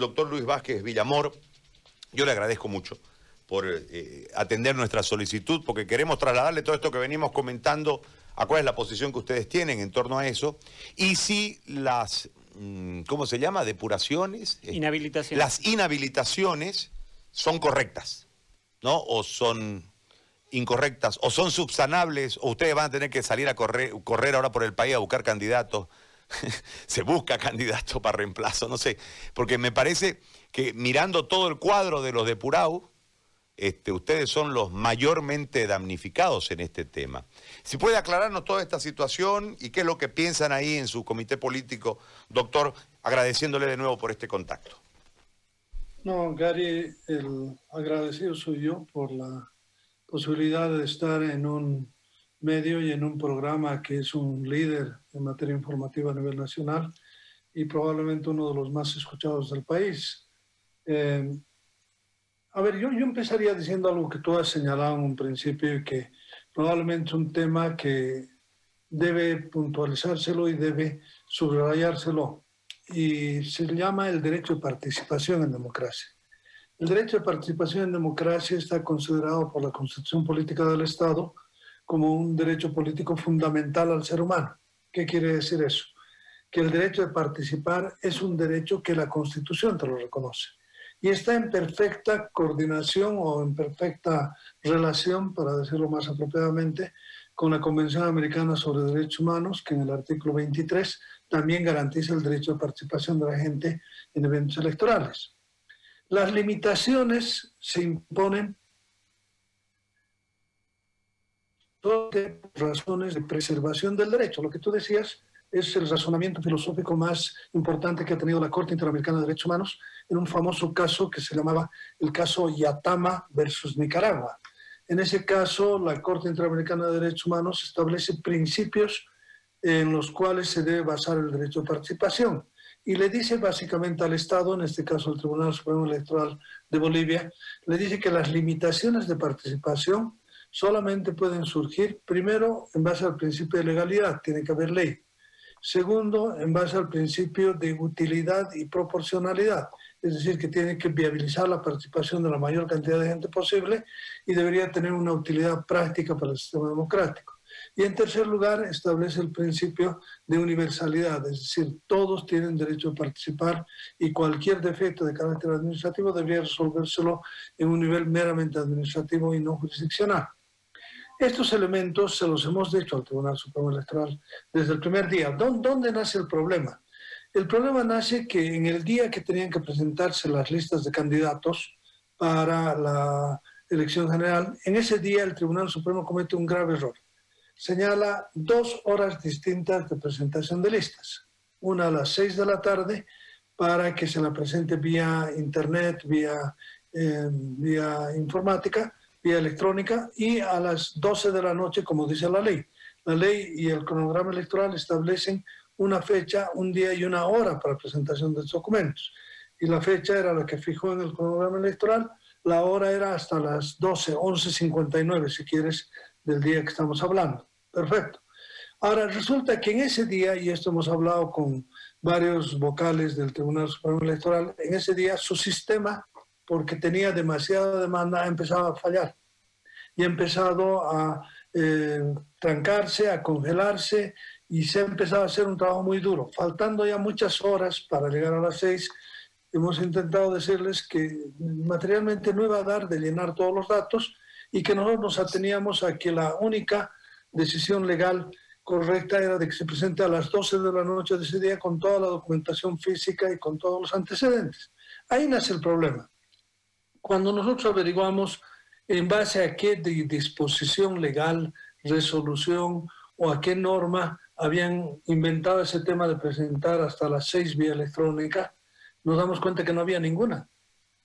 doctor Luis Vázquez Villamor. Yo le agradezco mucho por eh, atender nuestra solicitud, porque queremos trasladarle todo esto que venimos comentando a cuál es la posición que ustedes tienen en torno a eso, y si las, mm, ¿cómo se llama? Depuraciones. Eh, inhabilitaciones. Las inhabilitaciones son correctas, ¿no? O son incorrectas, o son subsanables, o ustedes van a tener que salir a correr, correr ahora por el país a buscar candidatos. se busca candidato para reemplazo, no sé, porque me parece que mirando todo el cuadro de los depurados, este, ustedes son los mayormente damnificados en este tema. Si puede aclararnos toda esta situación y qué es lo que piensan ahí en su comité político, doctor, agradeciéndole de nuevo por este contacto. No, Gary, el agradecido soy yo por la posibilidad de estar en un medio y en un programa que es un líder en materia informativa a nivel nacional y probablemente uno de los más escuchados del país. Eh, a ver, yo, yo empezaría diciendo algo que tú has señalado en un principio y que probablemente es un tema que debe puntualizárselo y debe subrayárselo. Y se llama el derecho de participación en democracia. El derecho de participación en democracia está considerado por la Constitución Política del Estado como un derecho político fundamental al ser humano. ¿Qué quiere decir eso? Que el derecho de participar es un derecho que la Constitución te lo reconoce. Y está en perfecta coordinación o en perfecta relación, para decirlo más apropiadamente, con la Convención Americana sobre Derechos Humanos, que en el artículo 23 también garantiza el derecho de participación de la gente en eventos electorales. Las limitaciones se imponen razones de preservación del derecho. Lo que tú decías es el razonamiento filosófico más importante que ha tenido la Corte Interamericana de Derechos Humanos en un famoso caso que se llamaba el caso Yatama versus Nicaragua. En ese caso, la Corte Interamericana de Derechos Humanos establece principios en los cuales se debe basar el derecho de participación y le dice básicamente al Estado, en este caso al Tribunal Supremo Electoral de Bolivia, le dice que las limitaciones de participación solamente pueden surgir, primero, en base al principio de legalidad, tiene que haber ley. Segundo, en base al principio de utilidad y proporcionalidad, es decir, que tiene que viabilizar la participación de la mayor cantidad de gente posible y debería tener una utilidad práctica para el sistema democrático. Y en tercer lugar, establece el principio de universalidad, es decir, todos tienen derecho a participar y cualquier defecto de carácter administrativo debería resolvérselo en un nivel meramente administrativo y no jurisdiccional. Estos elementos se los hemos dicho al Tribunal Supremo Electoral desde el primer día. ¿Dónde nace el problema? El problema nace que en el día que tenían que presentarse las listas de candidatos para la elección general, en ese día el Tribunal Supremo comete un grave error. Señala dos horas distintas de presentación de listas. Una a las seis de la tarde para que se la presente vía internet, vía, eh, vía informática, electrónica y a las 12 de la noche, como dice la ley. La ley y el cronograma electoral establecen una fecha, un día y una hora para presentación de documentos. Y la fecha era la que fijó en el cronograma electoral, la hora era hasta las 12, 11.59, si quieres, del día que estamos hablando. Perfecto. Ahora, resulta que en ese día, y esto hemos hablado con varios vocales del Tribunal Supremo Electoral, en ese día su sistema porque tenía demasiada demanda, ha empezado a fallar y ha empezado a eh, trancarse, a congelarse y se ha empezado a hacer un trabajo muy duro. Faltando ya muchas horas para llegar a las seis, hemos intentado decirles que materialmente no iba a dar de llenar todos los datos y que nosotros nos ateníamos a que la única decisión legal correcta era de que se presente a las 12 de la noche de ese día con toda la documentación física y con todos los antecedentes. Ahí nace el problema. Cuando nosotros averiguamos en base a qué disposición legal, resolución o a qué norma habían inventado ese tema de presentar hasta las seis vía electrónica, nos damos cuenta que no había ninguna.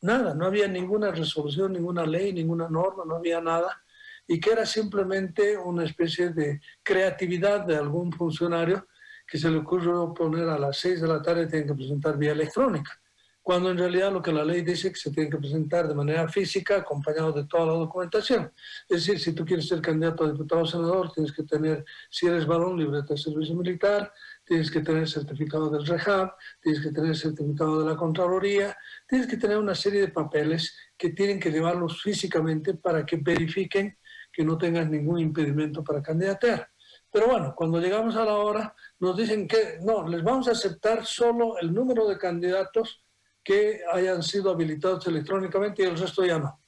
Nada, no había ninguna resolución, ninguna ley, ninguna norma, no había nada. Y que era simplemente una especie de creatividad de algún funcionario que se le ocurrió poner a las seis de la tarde tienen que presentar vía electrónica cuando en realidad lo que la ley dice es que se tiene que presentar de manera física acompañado de toda la documentación. Es decir, si tú quieres ser candidato a diputado o senador, tienes que tener, si eres varón, libreta de servicio militar, tienes que tener certificado del REHAB, tienes que tener certificado de la Contraloría, tienes que tener una serie de papeles que tienen que llevarlos físicamente para que verifiquen que no tengas ningún impedimento para candidatear. Pero bueno, cuando llegamos a la hora, nos dicen que no, les vamos a aceptar solo el número de candidatos que hayan sido habilitados electrónicamente y el resto ya no.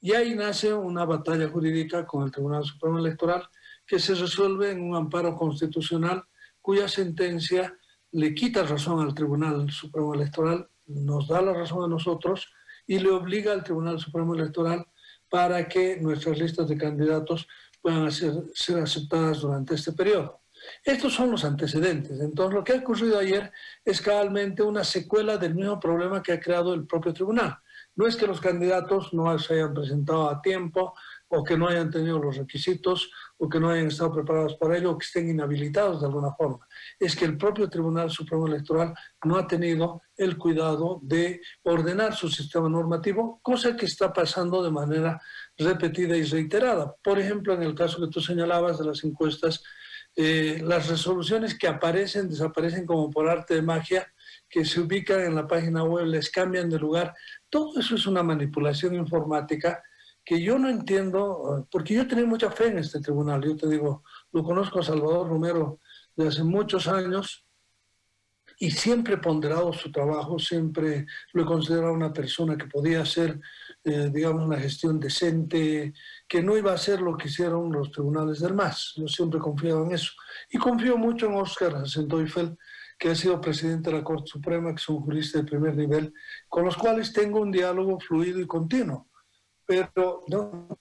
Y ahí nace una batalla jurídica con el Tribunal Supremo Electoral que se resuelve en un amparo constitucional cuya sentencia le quita razón al Tribunal Supremo Electoral, nos da la razón a nosotros y le obliga al Tribunal Supremo Electoral para que nuestras listas de candidatos puedan ser, aceptadas durante este periodo. Estos son los antecedentes. Entonces, lo que ha ocurrido ayer es cabalmente una secuela del mismo problema que ha creado el propio tribunal. No es que los candidatos no se hayan presentado a tiempo o que no hayan tenido los requisitos o que no hayan estado preparados para ello o que estén inhabilitados de alguna forma. Es que el propio Tribunal Supremo Electoral no ha tenido el cuidado de ordenar su sistema normativo, cosa que está pasando de manera repetida y reiterada. Por ejemplo, en el caso que tú señalabas de las encuestas, eh, las resoluciones que aparecen desaparecen como por arte de magia, que se ubican en la página web, les cambian de lugar. Todo eso es una manipulación informática que yo no entiendo, porque yo tenía mucha fe en este tribunal. Yo te digo, lo conozco a Salvador Romero de hace muchos años y siempre he ponderado su trabajo, siempre lo he considerado una persona que podía hacer, eh, digamos, una gestión decente, que no iba a hacer lo que hicieron los tribunales del MAS. Yo siempre confiaba en eso. Y confío mucho en Oscar Hasenteufel, que ha sido presidente de la Corte Suprema, que es un jurista de primer nivel, con los cuales tengo un diálogo fluido y continuo pero no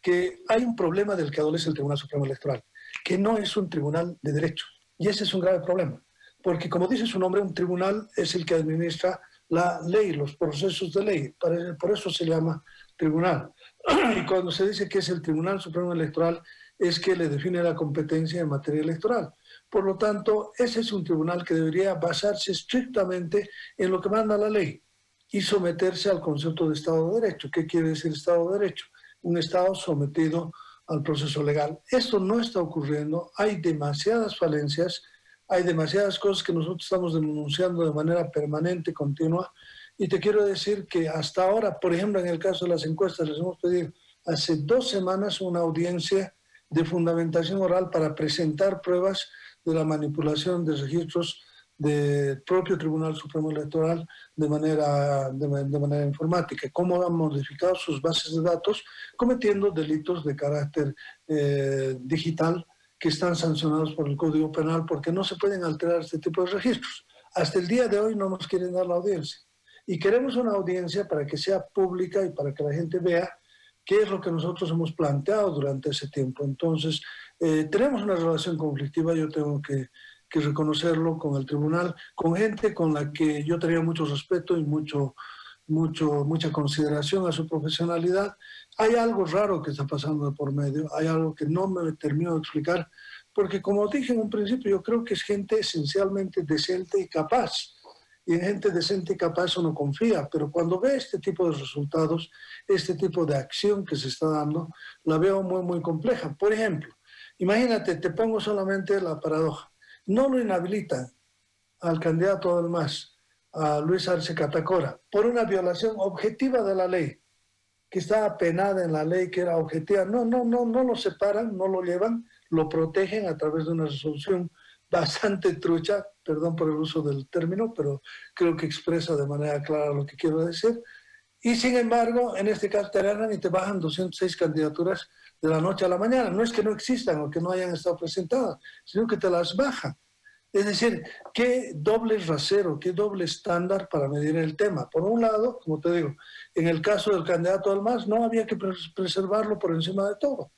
que hay un problema del que adolece el Tribunal Supremo Electoral, que no es un tribunal de derecho. Y ese es un grave problema, porque como dice su nombre, un tribunal es el que administra la ley, los procesos de ley, por eso se llama tribunal. Y cuando se dice que es el Tribunal Supremo Electoral, es que le define la competencia en materia electoral. Por lo tanto, ese es un tribunal que debería basarse estrictamente en lo que manda la ley y someterse al concepto de Estado de Derecho. ¿Qué quiere decir Estado de Derecho? Un Estado sometido al proceso legal. Esto no está ocurriendo, hay demasiadas falencias, hay demasiadas cosas que nosotros estamos denunciando de manera permanente, continua, y te quiero decir que hasta ahora, por ejemplo, en el caso de las encuestas, les hemos pedido hace dos semanas una audiencia de fundamentación oral para presentar pruebas de la manipulación de registros del propio Tribunal Supremo Electoral de manera, de, manera informática, cómo han modificado sus bases de datos cometiendo delitos de carácter eh, digital que están sancionados por el Código Penal porque no se pueden alterar este tipo de registros. Hasta el día de hoy no nos quieren dar la audiencia. Y queremos una audiencia para que sea pública y para que la gente vea qué es lo que nosotros hemos planteado durante ese tiempo. Entonces, eh, tenemos una relación conflictiva, yo tengo que que reconocerlo con el tribunal, con gente con la que yo tenía mucho respeto y mucho, mucho, mucha consideración a su profesionalidad. Hay algo raro que está pasando por medio, hay algo que no me termino de explicar, porque como dije en un principio, yo creo que es gente esencialmente decente y capaz. Y en gente decente y capaz uno confía, pero cuando ve este tipo de resultados, este tipo de acción que se está dando, la veo muy, muy compleja. Por ejemplo, imagínate, te pongo solamente la paradoja no lo inhabilitan al candidato del a Luis Arce Catacora, por una violación objetiva de la ley, que estaba penada en la ley, que era objetiva. No, no, no, no lo separan, no lo llevan, lo protegen a través de una resolución bastante trucha, perdón por el uso del término, pero creo que expresa de manera clara lo que quiero decir. Y sin embargo, en este caso te agarran y te bajan 206 candidaturas de la noche a la mañana. No es que no existan o que no hayan estado presentadas, sino que te las bajan. Es decir, qué doble rasero, qué doble estándar para medir el tema. Por un lado, como te digo, en el caso del candidato del MAS no había que preservarlo por encima de todo.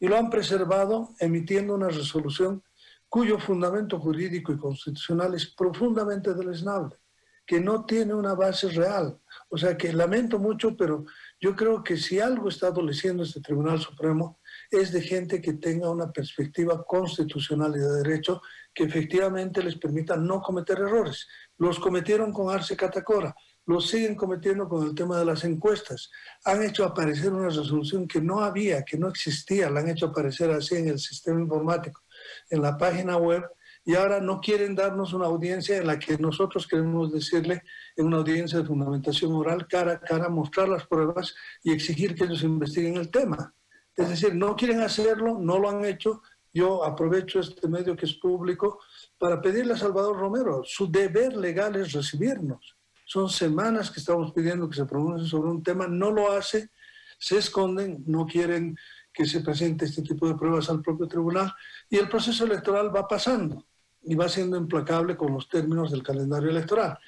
Y lo han preservado emitiendo una resolución cuyo fundamento jurídico y constitucional es profundamente deleznable, que no tiene una base real. O sea que lamento mucho, pero yo creo que si algo está adoleciendo este Tribunal Supremo es de gente que tenga una perspectiva constitucional y de derecho que efectivamente les permita no cometer errores. Los cometieron con Arce Catacora, lo siguen cometiendo con el tema de las encuestas. Han hecho aparecer una resolución que no había, que no existía, la han hecho aparecer así en el sistema informático, en la página web, y ahora no quieren darnos una audiencia en la que nosotros queremos decirle, en una audiencia de fundamentación oral, cara a cara, mostrar las pruebas y exigir que ellos investiguen el tema. Es decir, no quieren hacerlo, no lo han hecho. Yo aprovecho este medio que es público para pedirle a Salvador Romero, su deber legal es recibirnos. Son semanas que estamos pidiendo que se pronuncie sobre un tema, no lo hace, se esconden, no quieren que se presente este tipo de pruebas al propio tribunal y el proceso electoral va pasando y va siendo implacable con los términos del calendario electoral.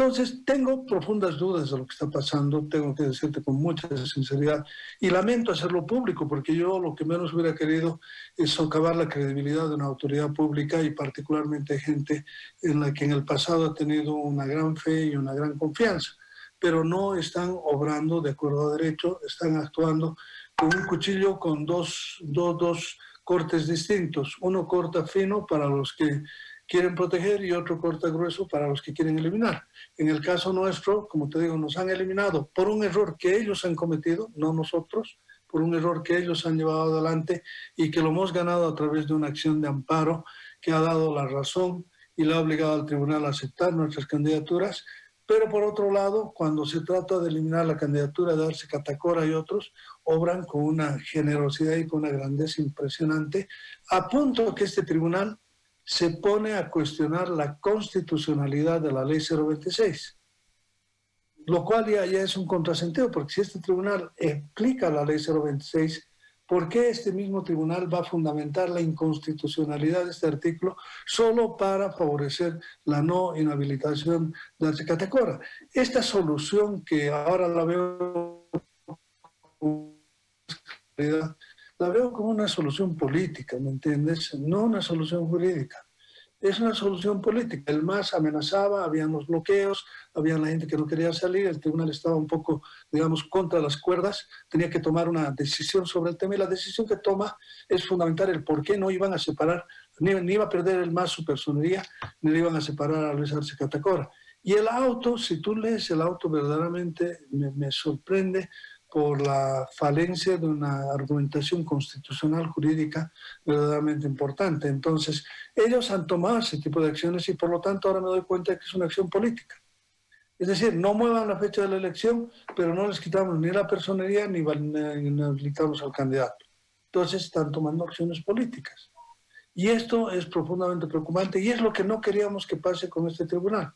Entonces, tengo profundas dudas de lo que está pasando, tengo que decirte con mucha sinceridad, y lamento hacerlo público, porque yo lo que menos hubiera querido es socavar la credibilidad de una autoridad pública y particularmente gente en la que en el pasado ha tenido una gran fe y una gran confianza, pero no están obrando de acuerdo a derecho, están actuando con un cuchillo con dos, dos, dos cortes distintos. Uno corta fino para los que quieren proteger y otro corta grueso para los que quieren eliminar. En el caso nuestro, como te digo, nos han eliminado por un error que ellos han cometido, no nosotros, por un error que ellos han llevado adelante y que lo hemos ganado a través de una acción de amparo que ha dado la razón y le ha obligado al tribunal a aceptar nuestras candidaturas. Pero por otro lado, cuando se trata de eliminar la candidatura de Arce Catacora y otros, obran con una generosidad y con una grandeza impresionante, a punto que este tribunal se pone a cuestionar la constitucionalidad de la ley 026, lo cual ya, es un contrasentido, porque si este tribunal explica la ley 026, ¿por qué este mismo tribunal va a fundamentar la inconstitucionalidad de este artículo solo para favorecer la no inhabilitación de la Catacora? Esta solución que ahora la veo la veo como una solución política, ¿me entiendes? No una solución jurídica. Es una solución política. El MAS amenazaba, habían los bloqueos, había la gente que no quería salir, el tribunal estaba un poco, digamos, contra las cuerdas, tenía que tomar una decisión sobre el tema y la decisión que toma es fundamental el por qué no iban a separar, ni, iba a perder el MAS su personería, ni le iban a separar a Luis Arce Catacora. Y el auto, si tú lees el auto, verdaderamente me, me sorprende por la falencia de una argumentación constitucional jurídica verdaderamente importante. Entonces, ellos han tomado ese tipo de acciones y por lo tanto ahora me doy cuenta que es una acción política. Es decir, no muevan la fecha de la elección, pero no les quitamos ni la personería ni inhabilitamos al candidato. Entonces están tomando acciones políticas. Y esto es profundamente preocupante y es lo que no queríamos que pase con este tribunal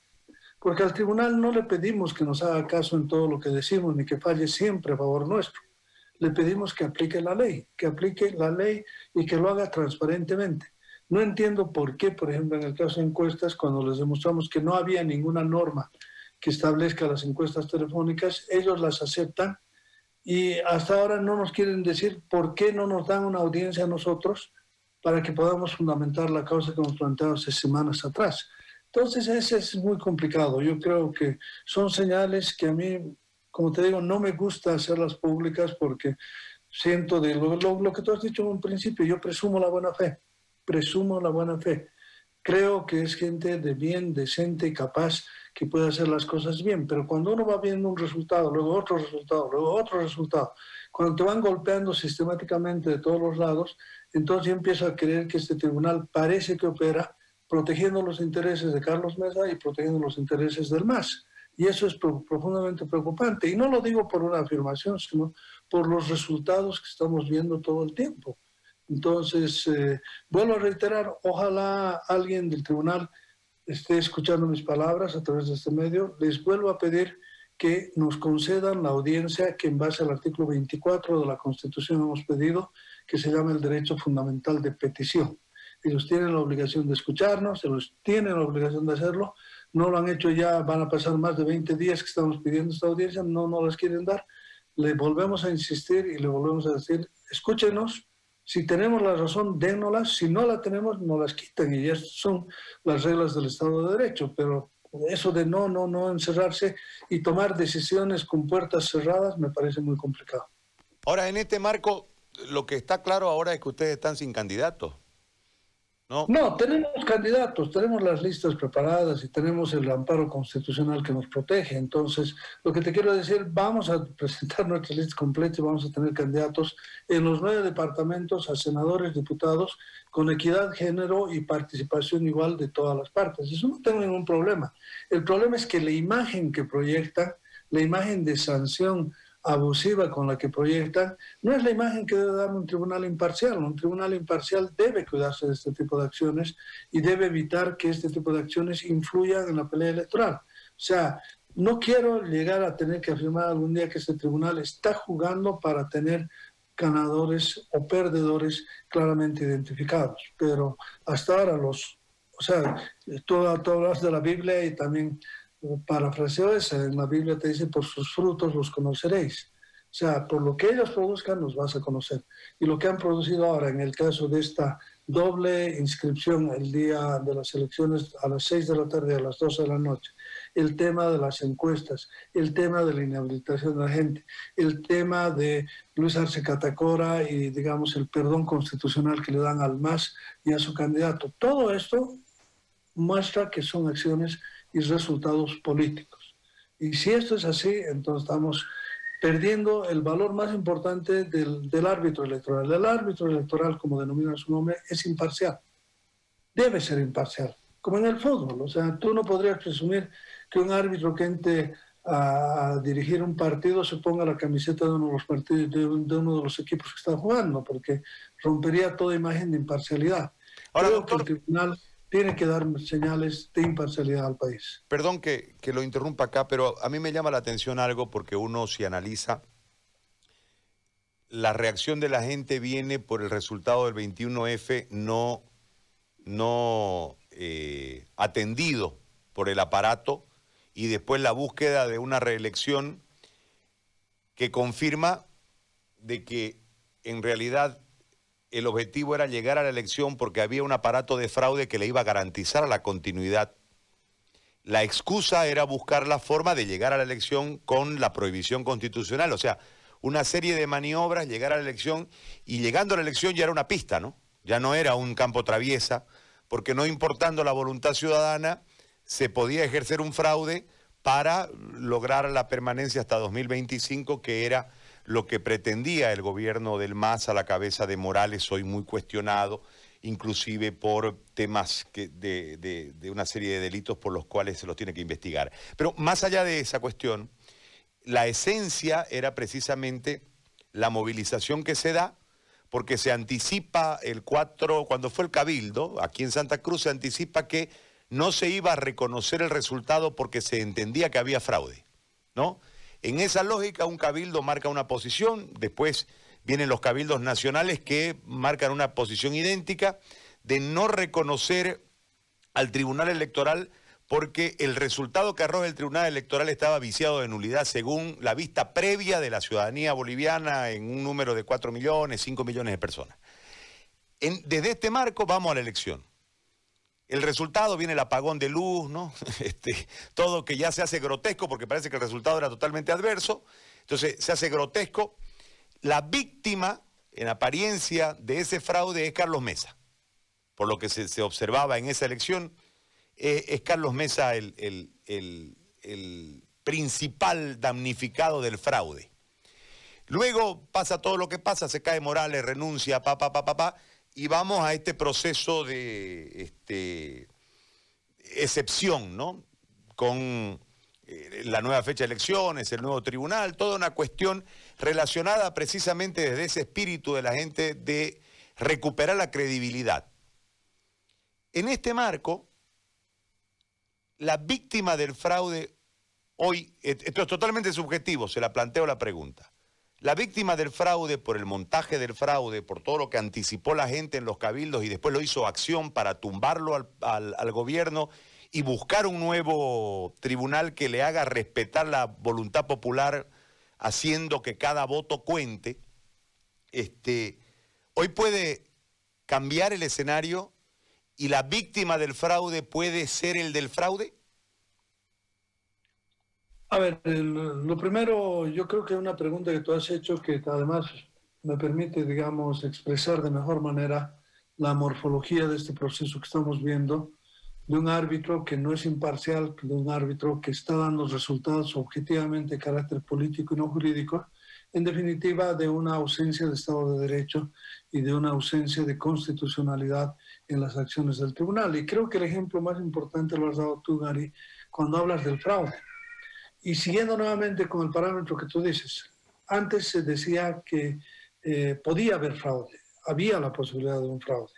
porque al tribunal no le pedimos que nos haga caso en todo lo que decimos ni que falle siempre a favor nuestro. Le pedimos que aplique la ley, que aplique la ley y que lo haga transparentemente. No entiendo por qué, por ejemplo, en el caso de encuestas, cuando les demostramos que no había ninguna norma que establezca las encuestas telefónicas, ellos las aceptan y hasta ahora no nos quieren decir por qué no nos dan una audiencia a nosotros para que podamos fundamentar la causa que hemos planteado hace semanas atrás. Entonces, ese es muy complicado. Yo creo que son señales que a mí, como te digo, no me gusta hacerlas públicas porque siento de lo, lo, que tú has dicho en un principio, yo presumo la buena fe, presumo la buena fe. Creo que es gente de bien, decente capaz que puede hacer las cosas bien, pero cuando uno va viendo un resultado, luego otro resultado, luego otro resultado, cuando te van golpeando sistemáticamente de todos los lados, entonces yo empiezo a creer que este tribunal parece que opera protegiendo los intereses de Carlos Mesa y protegiendo los intereses del MAS. Y eso es profundamente preocupante. Y no lo digo por una afirmación, sino por los resultados que estamos viendo todo el tiempo. Entonces, eh, vuelvo a reiterar, ojalá alguien del tribunal esté escuchando mis palabras a través de este medio. Les vuelvo a pedir que nos concedan la audiencia que en base al artículo 24 de la Constitución hemos pedido, que se llama el derecho fundamental de petición. Ellos tienen la obligación de escucharnos, ellos tienen la obligación de hacerlo. No lo han hecho ya, van a pasar más de 20 días que estamos pidiendo esta audiencia, no nos las quieren dar. Le volvemos a insistir y le volvemos a decir, escúchenos, si tenemos la razón, dénnoslas, si no la tenemos, no las quitan y ya son las reglas del Estado de Derecho, pero eso de no, no, no encerrarse y tomar decisiones con puertas cerradas me parece muy complicado. Ahora, en este marco, lo que está claro ahora es que ustedes están sin candidato. ¿No? tenemos candidatos, tenemos las listas preparadas y tenemos el amparo constitucional que nos protege. Entonces, lo que te quiero decir, vamos a presentar nuestra lista completa y vamos a tener candidatos en los nueve departamentos a senadores, diputados, con equidad, género y participación igual de todas las partes. Eso no tengo ningún problema. El problema es que la imagen que proyectan, la imagen de sanción, abusiva con la que proyectan, no es la imagen que debe dar un tribunal imparcial. Un tribunal imparcial debe cuidarse de este tipo de acciones y debe evitar que este tipo de acciones influyan en la pelea electoral. O sea, no quiero llegar a tener que afirmar algún día que este tribunal está jugando para tener ganadores o perdedores claramente identificados, pero hasta ahora los, o sea, tú, tú hablas de la Biblia y también parafraseo esa, en la Biblia te dice, por sus frutos los conoceréis. O sea, por lo que ellos produzcan los vas a conocer. Y lo que han producido ahora, en el caso de esta doble inscripción el día de las elecciones a las 6 de la tarde a las 12 de la noche, el tema de las encuestas, el tema de la inhabilitación de la gente, el tema de Luis Arce Catacora y, digamos, el perdón constitucional que le dan al MAS y a su candidato. Todo esto muestra que son acciones y resultados políticos. Y si esto es así, entonces estamos perdiendo el valor más importante del, del, árbitro electoral. El árbitro electoral, como denomina su nombre, es imparcial. Debe ser imparcial, como en el fútbol. O sea, tú no podrías presumir que un árbitro que entre a, dirigir un partido se ponga la camiseta de uno de los partidos de, uno de los equipos que están jugando, porque rompería toda imagen de imparcialidad. Ahora, doctor, el tribunal tiene que dar señales de imparcialidad al país. Perdón que, lo interrumpa acá, pero a mí me llama la atención algo porque uno si analiza, la reacción de la gente viene por el resultado del 21F no, no eh, atendido por el aparato y después la búsqueda de una reelección que confirma de que en realidad el objetivo era llegar a la elección porque había un aparato de fraude que le iba a garantizar la continuidad. La excusa era buscar la forma de llegar a la elección con la prohibición constitucional, o sea, una serie de maniobras, llegar a la elección y llegando a la elección ya era una pista, ¿no? Ya no era un campo traviesa, porque no importando la voluntad ciudadana, se podía ejercer un fraude para lograr la permanencia hasta 2025, que era lo que pretendía el gobierno del MAS a la cabeza de Morales, hoy muy cuestionado, inclusive por temas de, una serie de delitos por los cuales se los tiene que investigar. Pero más allá de esa cuestión, la esencia era precisamente la movilización que se da, porque se anticipa el 4, cuando fue el cabildo, aquí en Santa Cruz se anticipa que no se iba a reconocer el resultado porque se entendía que había fraude, ¿no? En esa lógica, un cabildo marca una posición, después vienen los cabildos nacionales que marcan una posición idéntica de no reconocer al Tribunal Electoral porque el resultado que arroja el Tribunal Electoral estaba viciado de nulidad según la vista previa de la ciudadanía boliviana en un número de 4 millones, 5 millones de personas. desde este marco vamos a la elección. El resultado viene el apagón de luz, ¿no? Este, todo que ya se hace grotesco porque parece que el resultado era totalmente adverso. Entonces se hace grotesco. La víctima, en apariencia, de ese fraude es Carlos Mesa. Por lo que se, observaba en esa elección, eh, es Carlos Mesa el, el principal damnificado del fraude. Luego pasa todo lo que pasa, se cae Morales, renuncia, pa, pa, pa, pa, pa y vamos a este proceso de este, excepción, ¿no? Con eh, la nueva fecha de elecciones, el nuevo tribunal, toda una cuestión relacionada precisamente desde ese espíritu de la gente de recuperar la credibilidad. En este marco, la víctima del fraude hoy, esto es totalmente subjetivo, se la planteo la pregunta. La víctima del fraude, por el montaje del fraude, por todo lo que anticipó la gente en los cabildos y después lo hizo acción para tumbarlo al, gobierno y buscar un nuevo tribunal que le haga respetar la voluntad popular, haciendo que cada voto cuente, este, hoy puede cambiar el escenario y la víctima del fraude puede ser el del fraude? A ver, lo primero, yo creo que una pregunta que tú has hecho que además me permite, digamos, expresar de mejor manera la morfología de este proceso que estamos viendo, de un árbitro que no es imparcial, de un árbitro que está dando resultados objetivamente de carácter político y no jurídico, en definitiva de una ausencia de Estado de Derecho y de una ausencia de constitucionalidad en las acciones del tribunal. Y creo que el ejemplo más importante lo has dado tú, Gary, cuando hablas del fraude. Y siguiendo nuevamente con el parámetro que tú dices, antes se decía que eh, podía haber fraude, había la posibilidad de un fraude.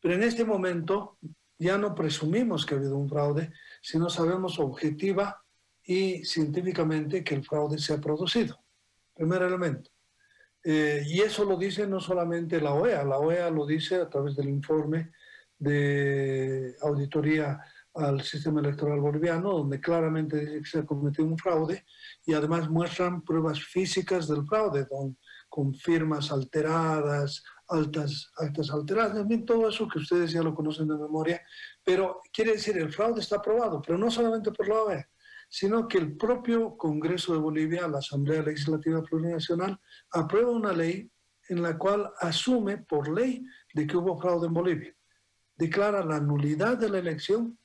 Pero en este momento ya no presumimos que ha habido un fraude, sino sabemos objetiva y científicamente que el fraude se ha producido. Primer elemento. Eh, y eso lo dice no solamente la OEA, la OEA lo dice a través del informe de auditoría al sistema electoral boliviano, donde claramente dice que se ha cometido un fraude y además muestran pruebas físicas del fraude, con firmas alteradas, altas, altas alteradas, también todo eso que ustedes ya lo conocen de memoria, pero quiere decir, el fraude está aprobado, pero no solamente por la OEA, sino que el propio Congreso de Bolivia, la Asamblea Legislativa Plurinacional, aprueba una ley en la cual asume por ley de que hubo fraude en Bolivia. Declara la nulidad de la elección,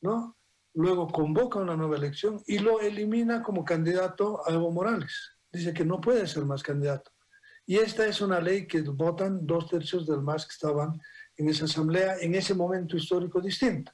¿no? Luego convoca una nueva elección y lo elimina como candidato a Evo Morales. Dice que no puede ser más candidato. Y esta es una ley que votan dos tercios del MAS que estaban en esa asamblea en ese momento histórico distinto.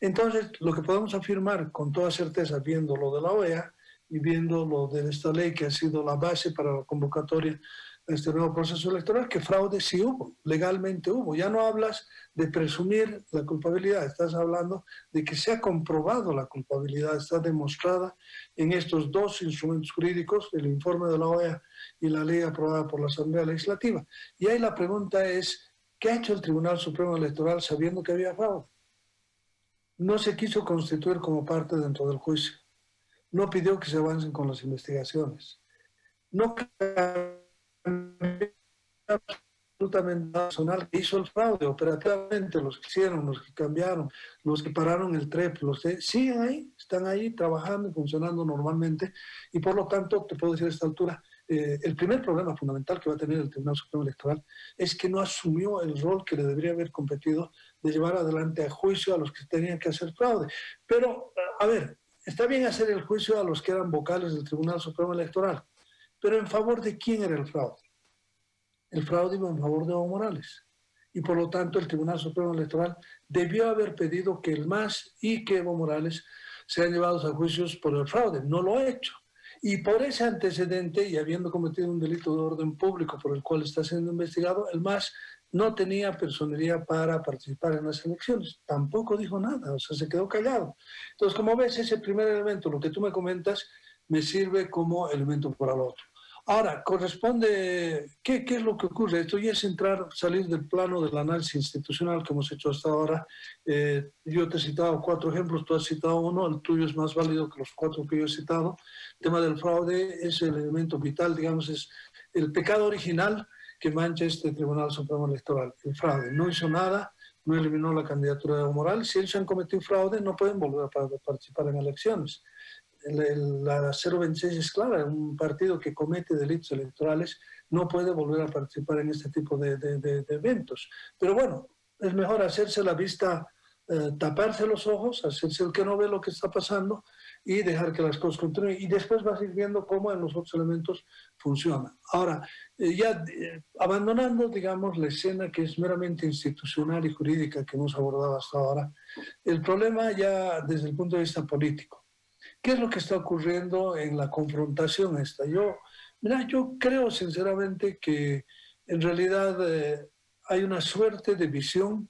Entonces, lo que podemos afirmar con toda certeza, viendo lo de la OEA y viendo lo de esta ley que ha sido la base para la convocatoria este nuevo proceso electoral, que fraude sí hubo, legalmente hubo. Ya no hablas de presumir la culpabilidad, estás hablando de que se ha comprobado la culpabilidad, está demostrada en estos dos instrumentos jurídicos, el informe de la OEA y la ley aprobada por la Asamblea Legislativa. Y ahí la pregunta es, ¿qué ha hecho el Tribunal Supremo Electoral sabiendo que había fraude? No se quiso constituir como parte dentro del juicio. No pidió que se avancen con las investigaciones. No absolutamente personal que hizo el fraude operativamente, los que hicieron, los que cambiaron, los que pararon el TREP, los que siguen ahí, están ahí trabajando y funcionando normalmente y por lo tanto te puedo decir a esta altura, eh, el primer problema fundamental que va a tener el Tribunal Supremo Electoral es que no asumió el rol que le debería haber competido de llevar adelante a juicio a los que tenían que hacer fraude. Pero, a ver, está bien hacer el juicio a los que eran vocales del Tribunal Supremo Electoral, pero ¿en favor de quién era el fraude? El fraude iba en favor de Evo Morales. Y por lo tanto el Tribunal Supremo Electoral debió haber pedido que el MAS y que Evo Morales sean llevados a juicios por el fraude. No lo ha hecho. Y por ese antecedente, y habiendo cometido un delito de orden público por el cual está siendo investigado, el MAS no tenía personería para participar en las elecciones. Tampoco dijo nada, o sea, se quedó callado. Entonces, como ves, ese primer elemento, lo que tú me comentas, me sirve como elemento para el otro. Ahora, corresponde, ¿qué, ¿qué, es lo que ocurre? Esto ya es entrar, salir del plano del análisis institucional que hemos hecho hasta ahora. Eh, yo te he citado cuatro ejemplos, tú has citado uno, el tuyo es más válido que los cuatro que yo he citado. El tema del fraude es el elemento vital, digamos, es el pecado original que mancha este Tribunal Supremo Electoral. El fraude no hizo nada, no eliminó la candidatura de Evo Morales. Si ellos han cometido fraude, no pueden volver a participar en elecciones la 026 es clara, un partido que comete delitos electorales no puede volver a participar en este tipo de, de, eventos. Pero bueno, es mejor hacerse la vista, eh, taparse los ojos, hacerse el que no ve lo que está pasando y dejar que las cosas continúen. Y después vas a ir viendo cómo en los otros elementos funciona. Ahora, eh, ya eh, abandonando, digamos, la escena que es meramente institucional y jurídica que hemos abordado hasta ahora, el problema ya desde el punto de vista político. ¿Qué es lo que está ocurriendo en la confrontación esta? Yo, mira, yo creo sinceramente que en realidad eh, hay una suerte de visión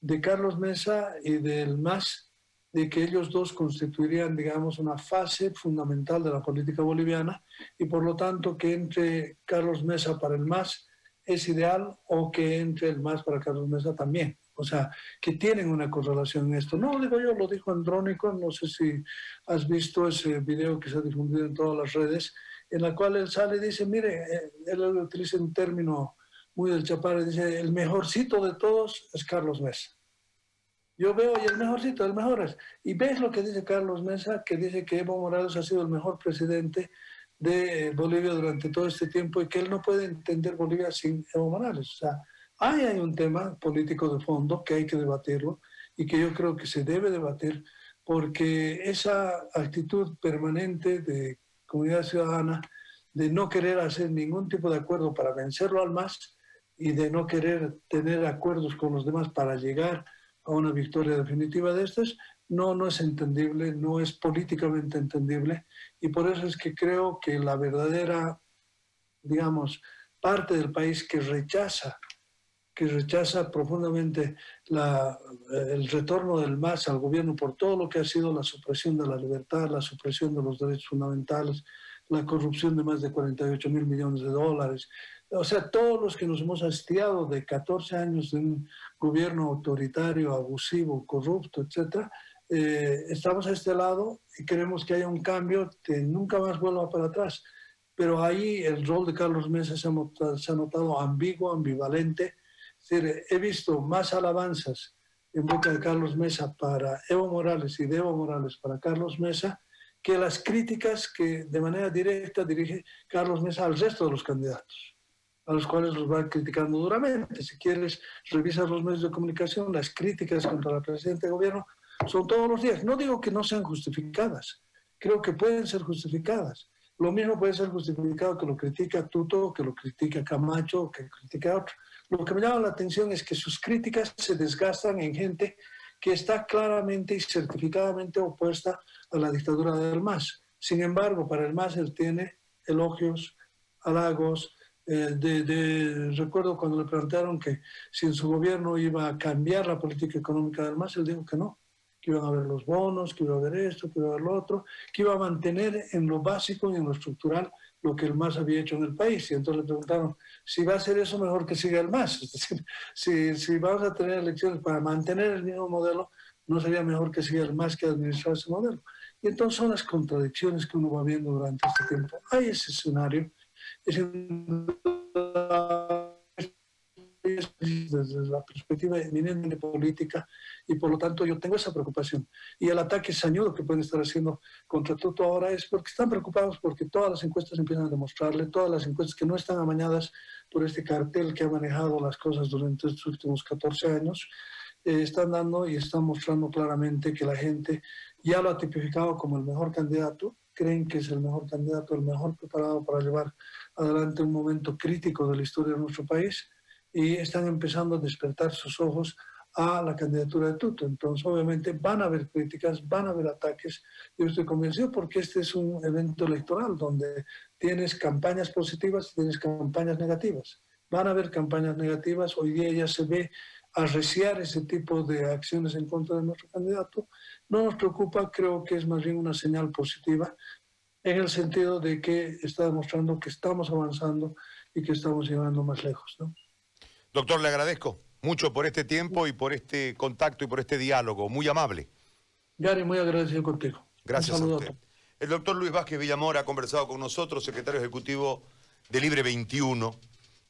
de Carlos Mesa y del MAS de que ellos dos constituirían, digamos, una fase fundamental de la política boliviana y por lo tanto que entre Carlos Mesa para el MAS es ideal o que entre el MAS para Carlos Mesa también. O sea, que tienen una correlación en esto. No lo digo yo, lo dijo Andrónico, no sé si has visto ese video que se ha difundido en todas las redes, en la cual él sale y dice, mire, eh, él utiliza un término muy del Chaparro, dice, el mejorcito de todos es Carlos Mesa. Yo veo, y el mejorcito, el mejor es. Y ves lo que dice Carlos Mesa, que dice que Evo Morales ha sido el mejor presidente de Bolivia durante todo este tiempo y que él no puede entender Bolivia sin Evo Morales. O sea, Ahí hay un tema político de fondo que hay que debatirlo y que yo creo que se debe debatir porque esa actitud permanente de comunidad ciudadana de no querer hacer ningún tipo de acuerdo para vencerlo al MAS y de no querer tener acuerdos con los demás para llegar a una victoria definitiva de estas, no, no es entendible, no es políticamente entendible y por eso es que creo que la verdadera, digamos, parte del país que rechaza, que rechaza profundamente la, el retorno del MAS al gobierno por todo lo que ha sido la supresión de la libertad, la supresión de los derechos fundamentales, la corrupción de más de 48 mil millones de dólares. O sea, todos los que nos hemos hastiado de 14 años de un gobierno autoritario, abusivo, corrupto, etcétera, eh, estamos a este lado y queremos que haya un cambio que nunca más vuelva para atrás. Pero ahí el rol de Carlos Mesa se ha notado ambiguo, ambivalente. Decir, he visto más alabanzas en boca de Carlos Mesa para Evo Morales y de Evo Morales para Carlos Mesa que las críticas que de manera directa dirige Carlos Mesa al resto de los candidatos, a los cuales los va criticando duramente. Si quieres revisar los medios de comunicación, las críticas contra la presidenta de gobierno son todos los días. No digo que no sean justificadas, creo que pueden ser justificadas. Lo mismo puede ser justificado que lo critica Tuto, que lo critica Camacho, que critica otro. Lo que me llama la atención es que sus críticas se desgastan en gente que está claramente y certificadamente opuesta a la dictadura del MAS. Sin embargo, para el MAS él tiene elogios, halagos. Eh, de, recuerdo cuando le preguntaron que si en su gobierno iba a cambiar la política económica del MAS, él dijo que no, que iban a haber los bonos, que iba a haber esto, que iba a haber lo otro, que iba a mantener en lo básico y en lo estructural lo que el MAS había hecho en el país. Y entonces le preguntaron, si va a ser eso, mejor que siga el MAS. Es decir, si, vamos a tener elecciones para mantener el mismo modelo, no sería mejor que siga el MAS que administrar ese modelo. Y entonces son las contradicciones que uno va viendo durante este tiempo. Hay ese escenario, desde la perspectiva eminentemente política y por lo tanto yo tengo esa preocupación. Y el ataque sañudo que pueden estar haciendo contra Tuto ahora es porque están preocupados porque todas las encuestas empiezan a demostrarle, todas las encuestas que no están amañadas por este cartel que ha manejado las cosas durante estos últimos 14 años, eh, están dando y están mostrando claramente que la gente ya lo ha tipificado como el mejor candidato, creen que es el mejor candidato, el mejor preparado para llevar adelante un momento crítico de la historia de nuestro país y están empezando a despertar sus ojos a la candidatura de Tuto. Entonces, obviamente, van a haber críticas, van a haber ataques. Yo estoy convencido porque este es un evento electoral donde tienes campañas positivas y tienes campañas negativas. Van a haber campañas negativas. Hoy día ya se ve arreciar ese tipo de acciones en contra de nuestro candidato. No nos preocupa, creo que es más bien una señal positiva en el sentido de que está demostrando que estamos avanzando y que estamos llegando más lejos. ¿no? Doctor, le agradezco mucho por este tiempo y por este contacto y por este diálogo. Muy amable. Gary, muy agradecido contigo. Gracias a usted. El doctor Luis Vázquez Villamor ha conversado con nosotros, secretario ejecutivo de Libre 21.